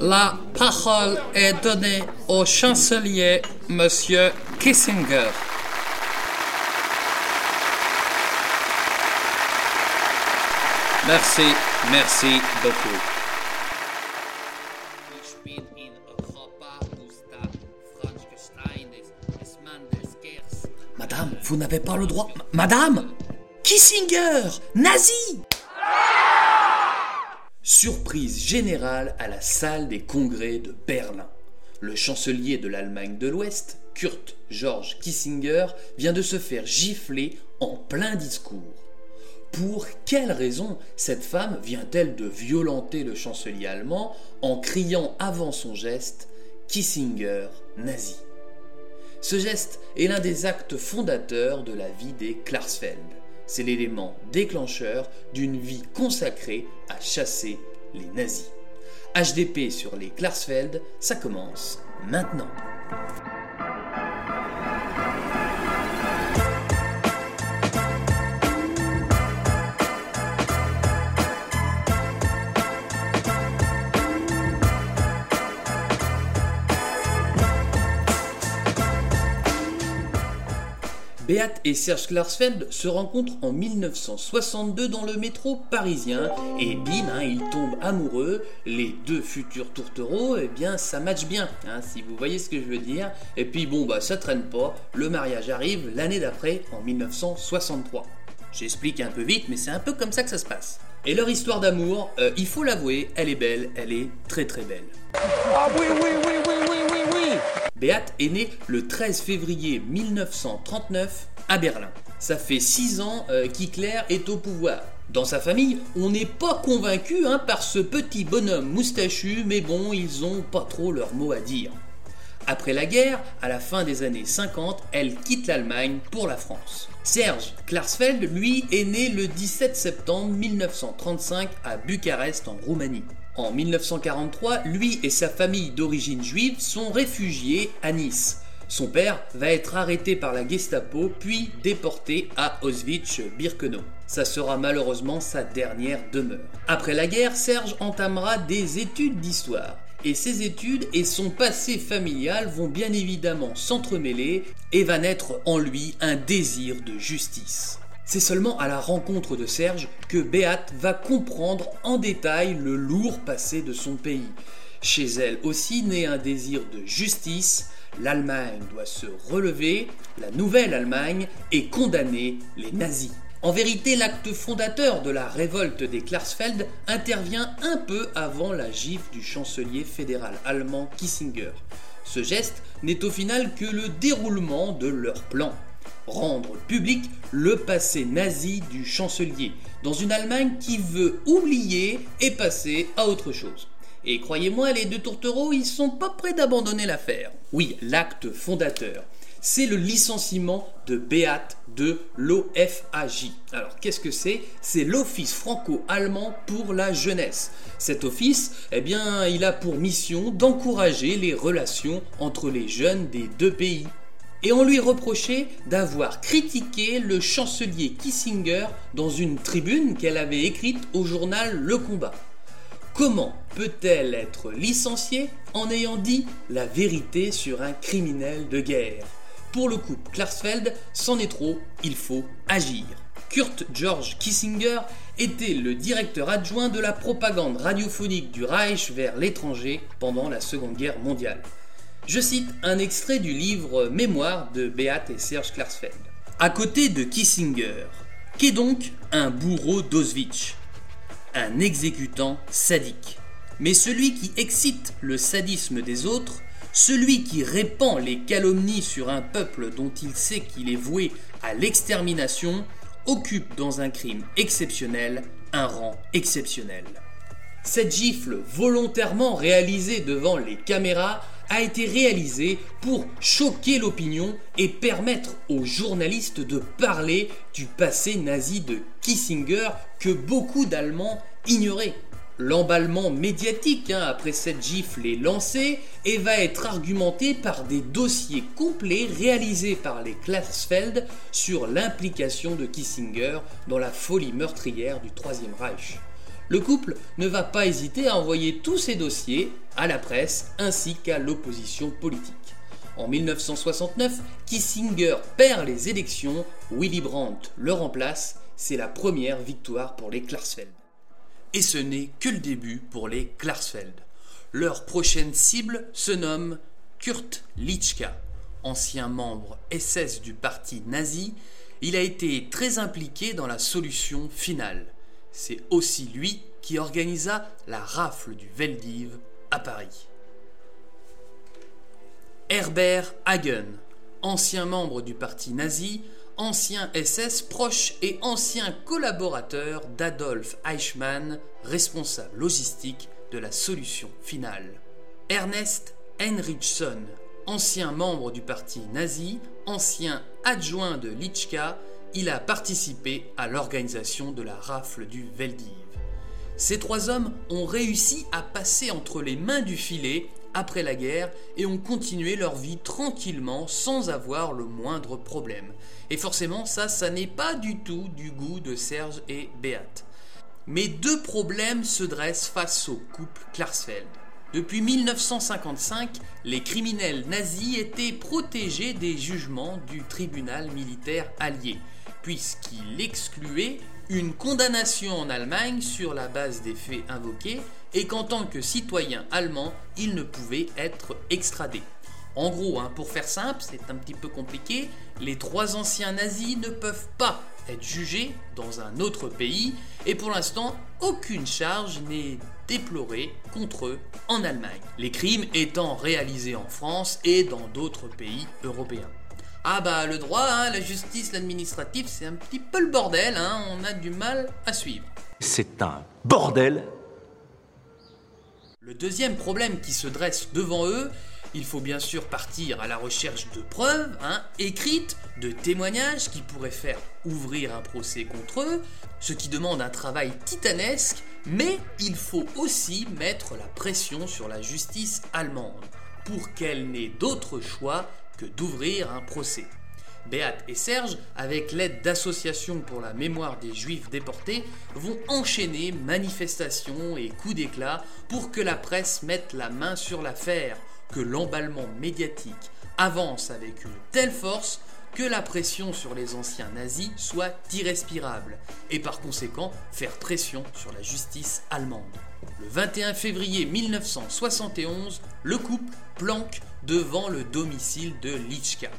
La parole est donnée au chancelier, Monsieur Kissinger. Merci, merci beaucoup. Madame, vous n'avez pas le droit. Madame Kissinger Nazi Surprise générale à la salle des congrès de Berlin. Le chancelier de l'Allemagne de l'Ouest, Kurt George Kissinger, vient de se faire gifler en plein discours. Pour quelle raison cette femme vient-elle de violenter le chancelier allemand en criant avant son geste Kissinger nazi Ce geste est l'un des actes fondateurs de la vie des Klarsfeld. C'est l'élément déclencheur d'une vie consacrée à chasser les nazis. HDP sur les Klarsfeld, ça commence maintenant. Beat et Serge Klarsfeld se rencontrent en 1962 dans le métro parisien et bim, hein, ils tombent amoureux. Les deux futurs tourtereaux, eh bien ça match bien, hein, si vous voyez ce que je veux dire. Et puis bon, bah ça traîne pas, le mariage arrive l'année d'après, en 1963. J'explique un peu vite, mais c'est un peu comme ça que ça se passe. Et leur histoire d'amour, euh, il faut l'avouer, elle est belle, elle est très très belle. Ah oui, oui, oui, Beat est née le 13 février 1939 à Berlin. Ça fait 6 ans euh, qu'Hitler est au pouvoir. Dans sa famille, on n'est pas convaincu hein, par ce petit bonhomme moustachu, mais bon, ils ont pas trop leur mot à dire. Après la guerre, à la fin des années 50, elle quitte l'Allemagne pour la France. Serge Klarsfeld, lui, est né le 17 septembre 1935 à Bucarest en Roumanie. En 1943, lui et sa famille d'origine juive sont réfugiés à Nice. Son père va être arrêté par la Gestapo puis déporté à Auschwitz-Birkenau. Ça sera malheureusement sa dernière demeure. Après la guerre, Serge entamera des études d'histoire. Et ses études et son passé familial vont bien évidemment s'entremêler et va naître en lui un désir de justice. C'est seulement à la rencontre de Serge que Béate va comprendre en détail le lourd passé de son pays. Chez elle aussi naît un désir de justice, l'Allemagne doit se relever, la nouvelle Allemagne, et condamner les nazis. En vérité, l'acte fondateur de la révolte des Klarsfeld intervient un peu avant la gifle du chancelier fédéral allemand Kissinger. Ce geste n'est au final que le déroulement de leur plan rendre public le passé nazi du chancelier, dans une Allemagne qui veut oublier et passer à autre chose. Et croyez-moi, les deux tourtereaux, ils sont pas prêts d'abandonner l'affaire. Oui, l'acte fondateur, c'est le licenciement de Beat de l'OFAJ. Alors qu'est-ce que c'est? C'est l'Office franco-allemand pour la jeunesse. Cet office, eh bien, il a pour mission d'encourager les relations entre les jeunes des deux pays et on lui reprochait d'avoir critiqué le chancelier Kissinger dans une tribune qu'elle avait écrite au journal Le Combat. Comment peut-elle être licenciée en ayant dit la vérité sur un criminel de guerre? Pour le couple Klarsfeld, c'en est trop, il faut agir. Kurt George Kissinger était le directeur adjoint de la propagande radiophonique du Reich vers l'étranger pendant la Seconde Guerre mondiale. Je cite un extrait du livre Mémoire de Beat et Serge Klarsfeld. À côté de Kissinger, qu'est donc un bourreau d'Auschwitz? Un exécutant sadique. Mais celui qui excite le sadisme des autres, celui qui répand les calomnies sur un peuple dont il sait qu'il est voué à l'extermination, occupe dans un crime exceptionnel un rang exceptionnel. Cette gifle volontairement réalisée devant les caméras a été réalisé pour choquer l'opinion et permettre aux journalistes de parler du passé nazi de Kissinger que beaucoup d'Allemands ignoraient. L'emballement médiatique hein, après cette gifle est lancé et va être argumenté par des dossiers complets réalisés par les Klarsfeld sur l'implication de Kissinger dans la folie meurtrière du Troisième Reich. Le couple ne va pas hésiter à envoyer tous ces dossiers à la presse ainsi qu'à l'opposition politique. En 1969, Kissinger perd les élections, Willy Brandt le remplace, c'est la première victoire pour les Klarsfeld. Et ce n'est que le début pour les Klarsfeld. Leur prochaine cible se nomme Kurt Litschka. Ancien membre SS du parti nazi, il a été très impliqué dans la solution finale. C'est aussi lui qui organisa la rafle du Veldiv à Paris. Herbert Hagen, ancien membre du parti nazi, ancien SS proche et ancien collaborateur d'Adolf Eichmann, responsable logistique de la solution finale. Ernest Heinrichson, ancien membre du parti nazi, ancien adjoint de Litschka, il a participé à l'organisation de la rafle du Veldiv. Ces trois hommes ont réussi à passer entre les mains du filet après la guerre et ont continué leur vie tranquillement sans avoir le moindre problème. Et forcément, ça, ça n'est pas du tout du goût de Serge et Beate. Mais deux problèmes se dressent face au couple Klarsfeld. Depuis 1955, les criminels nazis étaient protégés des jugements du tribunal militaire allié, puisqu'il excluait une condamnation en Allemagne sur la base des faits invoqués et qu'en tant que citoyen allemand, il ne pouvait être extradé. En gros, hein, pour faire simple, c'est un petit peu compliqué, les trois anciens nazis ne peuvent pas être jugés dans un autre pays et pour l'instant, aucune charge n'est déplorée contre eux en Allemagne, les crimes étant réalisés en France et dans d'autres pays européens. Ah bah le droit, hein, la justice, l'administratif, c'est un petit peu le bordel, hein, on a du mal à suivre. C'est un bordel Le deuxième problème qui se dresse devant eux, il faut bien sûr partir à la recherche de preuves hein, écrites, de témoignages qui pourraient faire ouvrir un procès contre eux, ce qui demande un travail titanesque, mais il faut aussi mettre la pression sur la justice allemande pour qu'elle n'ait d'autre choix que d'ouvrir un procès. Béat et Serge, avec l'aide d'associations pour la mémoire des juifs déportés, vont enchaîner manifestations et coups d'éclat pour que la presse mette la main sur l'affaire, que l'emballement médiatique avance avec une telle force que la pression sur les anciens nazis soit irrespirable, et par conséquent faire pression sur la justice allemande. Le 21 février 1971, le couple planque devant le domicile de Litschka.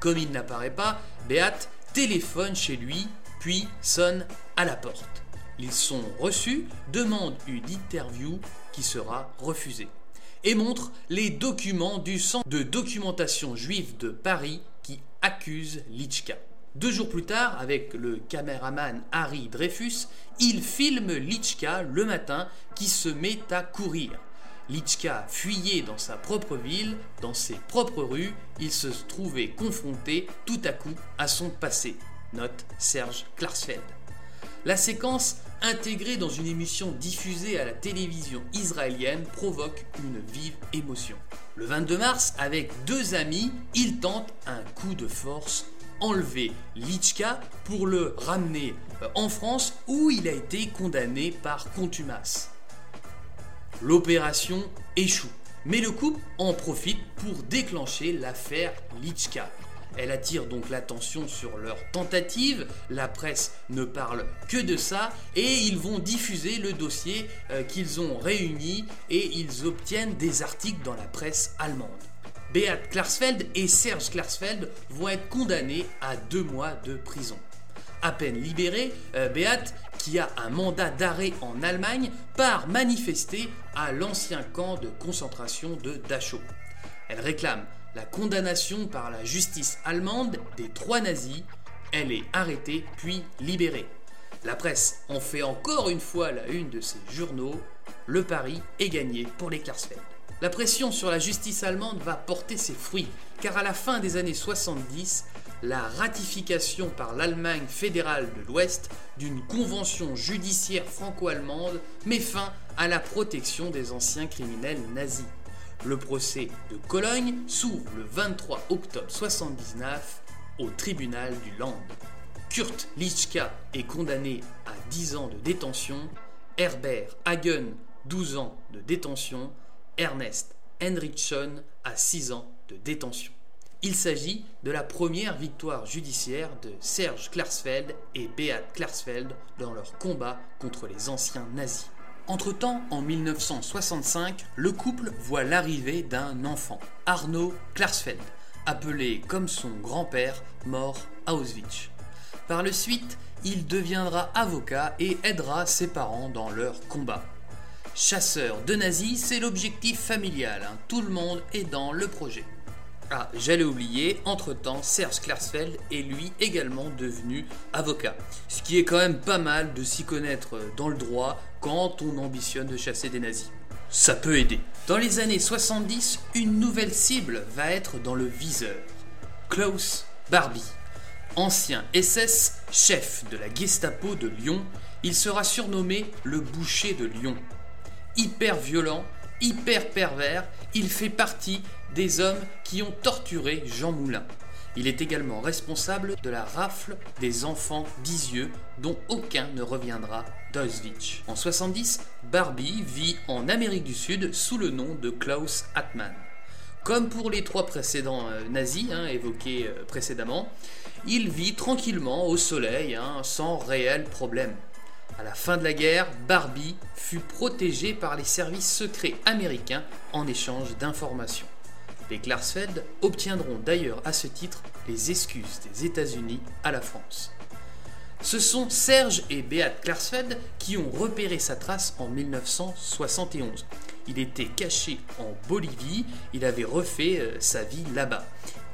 Comme il n'apparaît pas, Beat téléphone chez lui, puis sonne à la porte. Ils sont reçus, demandent une interview qui sera refusée et montre les documents du Centre de documentation juive de Paris accuse Litschka. Deux jours plus tard, avec le caméraman Harry Dreyfus, il filme Litschka le matin qui se met à courir. Litschka fuyait dans sa propre ville, dans ses propres rues, il se trouvait confronté tout à coup à son passé. Note Serge Klarsfeld. La séquence, intégrée dans une émission diffusée à la télévision israélienne, provoque une vive émotion. Le 22 mars, avec deux amis, il tente un coup de force enlever Litschka pour le ramener euh, en France où il a été condamné par contumace. L'opération échoue, mais le couple en profite pour déclencher l'affaire Litschka. Elle attire donc l'attention sur leur tentative, la presse ne parle que de ça, et ils vont diffuser le dossier euh, qu'ils ont réuni et ils obtiennent des articles dans la presse allemande. Beat Klarsfeld et Serge Klarsfeld vont être condamnés à deux mois de prison. À peine libéré, euh, Beat, qui a un mandat d'arrêt en Allemagne, part manifester à l'ancien camp de concentration de Dachau. Elle réclame la condamnation par la justice allemande des trois nazis. Elle est arrêtée puis libérée. La presse en fait encore une fois la une de ses journaux. Le pari est gagné pour les Klarsfeld. La pression sur la justice allemande va porter ses fruits, car à la fin des années 70, la ratification par l'Allemagne fédérale de l'Ouest d'une convention judiciaire franco-allemande met fin à la protection des anciens criminels nazis. Le procès de Cologne s'ouvre le 23 octobre 1979 au tribunal du Land. Kurt Lichka est condamné à 10 ans de détention, Herbert Hagen 12 ans de détention, Ernest Henrichson à 6 ans de détention. Il s'agit de la première victoire judiciaire de Serge Klarsfeld et Beat Klarsfeld dans leur combat contre les anciens nazis. Entre-temps, en 1965, le couple voit l'arrivée d'un enfant, Arno Klarsfeld, appelé comme son grand-père, mort à Auschwitz. Par la suite, il deviendra avocat et aidera ses parents dans leur combat. Chasseur de nazis, c'est l'objectif familial, hein. tout le monde est dans le projet. Ah, j'allais oublier, entre-temps, Serge Klarsfeld est lui également devenu avocat. Ce qui est quand même pas mal de s'y connaître dans le droit quand on ambitionne de chasser des nazis. Ça peut aider. Dans les années 70, une nouvelle cible va être dans le viseur. Klaus Barbie. Ancien SS, chef de la Gestapo de Lyon, il sera surnommé le boucher de Lyon. Hyper violent, hyper pervers, il fait partie des hommes qui ont torturé Jean Moulin. Il est également responsable de la rafle des enfants d'Isieux dont aucun ne reviendra d'Auschwitz. En 70, Barbie vit en Amérique du Sud sous le nom de Klaus Hartmann. Comme pour les trois précédents euh, nazis hein, évoqués euh, précédemment, il vit tranquillement au soleil hein, sans réel problème. À la fin de la guerre, Barbie fut protégé par les services secrets américains en échange d'informations. Les Klarsfeld obtiendront d'ailleurs à ce titre les excuses des États-Unis à la France. Ce sont Serge et Beat Klarsfeld qui ont repéré sa trace en 1971. Il était caché en Bolivie, il avait refait euh, sa vie là-bas.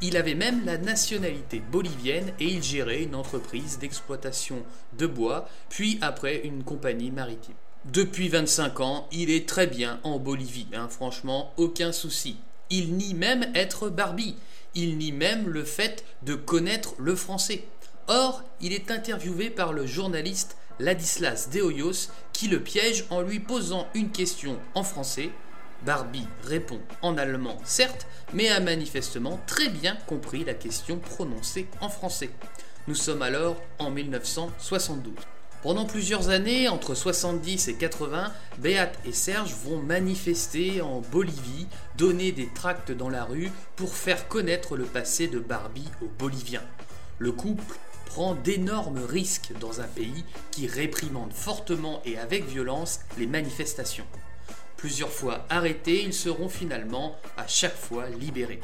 Il avait même la nationalité bolivienne et il gérait une entreprise d'exploitation de bois, puis après une compagnie maritime. Depuis 25 ans, il est très bien en Bolivie, hein, franchement, aucun souci. Il nie même être Barbie. Il nie même le fait de connaître le français. Or, il est interviewé par le journaliste Ladislas Deoyos qui le piège en lui posant une question en français. Barbie répond en allemand, certes, mais a manifestement très bien compris la question prononcée en français. Nous sommes alors en 1972. Pendant plusieurs années, entre 70 et 80, Beat et Serge vont manifester en Bolivie, donner des tracts dans la rue pour faire connaître le passé de Barbie aux Boliviens. Le couple prend d'énormes risques dans un pays qui réprimande fortement et avec violence les manifestations. Plusieurs fois arrêtés, ils seront finalement à chaque fois libérés.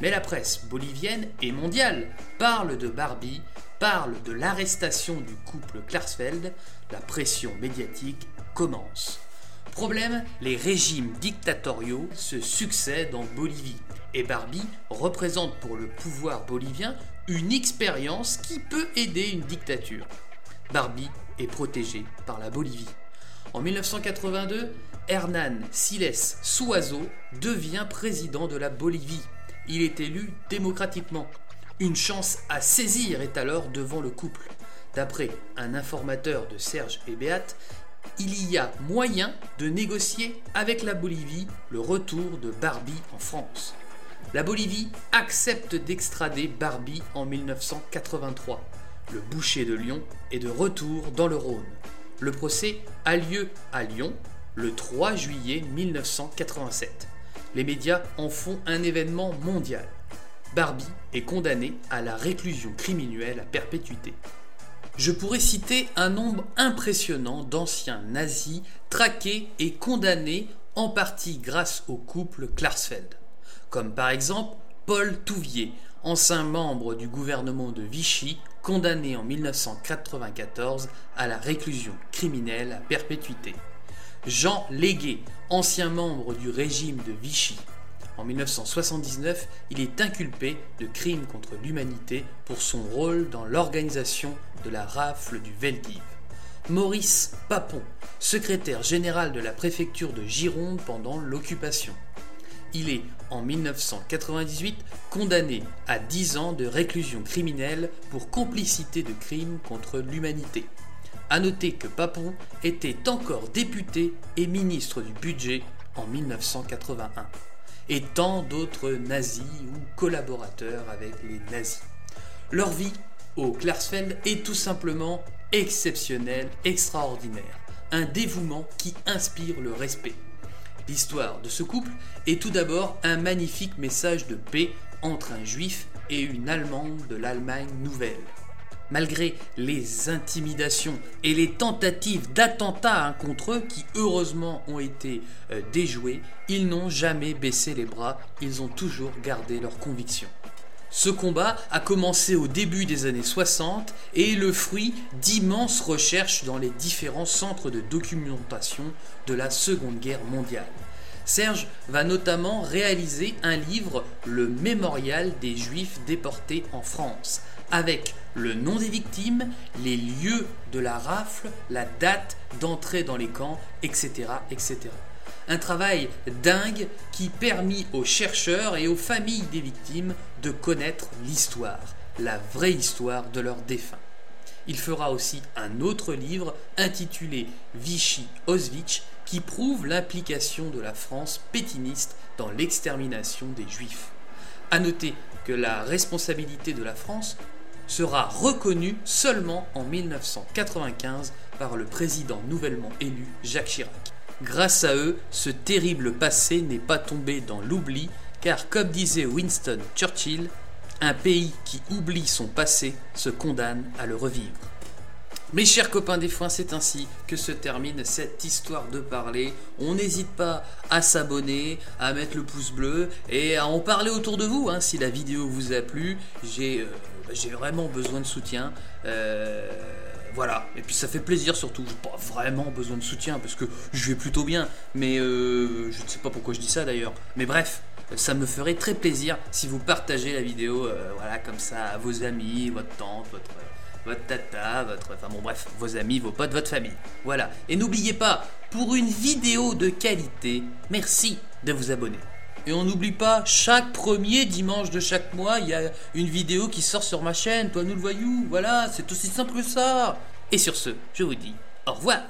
Mais la presse bolivienne et mondiale parle de Barbie parle de l'arrestation du couple Klarsfeld, la pression médiatique commence. Problème, les régimes dictatoriaux se succèdent en Bolivie et Barbie représente pour le pouvoir bolivien une expérience qui peut aider une dictature. Barbie est protégée par la Bolivie. En 1982, Hernan Siles Suazo devient président de la Bolivie. Il est élu démocratiquement. Une chance à saisir est alors devant le couple. D'après un informateur de Serge Béat, il y a moyen de négocier avec la Bolivie le retour de Barbie en France. La Bolivie accepte d'extrader Barbie en 1983. Le boucher de Lyon est de retour dans le Rhône. Le procès a lieu à Lyon le 3 juillet 1987. Les médias en font un événement mondial. Barbie est condamné à la réclusion criminelle à perpétuité. Je pourrais citer un nombre impressionnant d'anciens nazis traqués et condamnés en partie grâce au couple Klarsfeld, comme par exemple Paul Touvier, ancien membre du gouvernement de Vichy, condamné en 1994 à la réclusion criminelle à perpétuité. Jean Légué, ancien membre du régime de Vichy, en 1979, il est inculpé de crimes contre l'humanité pour son rôle dans l'organisation de la rafle du Veldiv. Maurice Papon, secrétaire général de la préfecture de Gironde pendant l'occupation. Il est, en 1998, condamné à 10 ans de réclusion criminelle pour complicité de crimes contre l'humanité. A noter que Papon était encore député et ministre du budget en 1981, et tant d'autres nazis ou collaborateurs avec les nazis. Leur vie au Klarsfeld est tout simplement exceptionnelle, extraordinaire, un dévouement qui inspire le respect. L'histoire de ce couple est tout d'abord un magnifique message de paix entre un juif et une Allemande de l'Allemagne nouvelle. Malgré les intimidations et les tentatives d'attentats contre eux qui heureusement ont été euh, déjoués, ils n'ont jamais baissé les bras, ils ont toujours gardé leurs convictions. Ce combat a commencé au début des années 60 et est le fruit d'immenses recherches dans les différents centres de documentation de la Seconde Guerre mondiale. Serge va notamment réaliser un livre, Le Mémorial des Juifs déportés en France, avec le nom des victimes, les lieux de la rafle, la date d'entrée dans les camps, etc., etc. Un travail dingue qui permit aux chercheurs et aux familles des victimes de connaître l'histoire, la vraie histoire de leurs défunts. Il fera aussi un autre livre intitulé Vichy Auschwitz qui prouve l'implication de la France pétiniste dans l'extermination des Juifs. A noter que la responsabilité de la France sera reconnue seulement en 1995 par le président nouvellement élu Jacques Chirac. Grâce à eux, ce terrible passé n'est pas tombé dans l'oubli, car comme disait Winston Churchill, un pays qui oublie son passé se condamne à le revivre. Mes chers copains des foins, c'est ainsi que se termine cette histoire de parler. On n'hésite pas à s'abonner, à mettre le pouce bleu et à en parler autour de vous. Hein, si la vidéo vous a plu, j'ai euh, vraiment besoin de soutien. Euh, voilà, et puis ça fait plaisir surtout. J'ai pas vraiment besoin de soutien parce que je vais plutôt bien, mais euh, je ne sais pas pourquoi je dis ça d'ailleurs. Mais bref, ça me ferait très plaisir si vous partagez la vidéo, voilà, comme ça à vos amis, votre tante, votre votre tata, votre. Enfin bon, bref, vos amis, vos potes, votre famille. Voilà. Et n'oubliez pas, pour une vidéo de qualité, merci de vous abonner. Et on n'oublie pas, chaque premier dimanche de chaque mois, il y a une vidéo qui sort sur ma chaîne, toi nous le voyons, voilà, c'est aussi simple que ça. Et sur ce, je vous dis au revoir.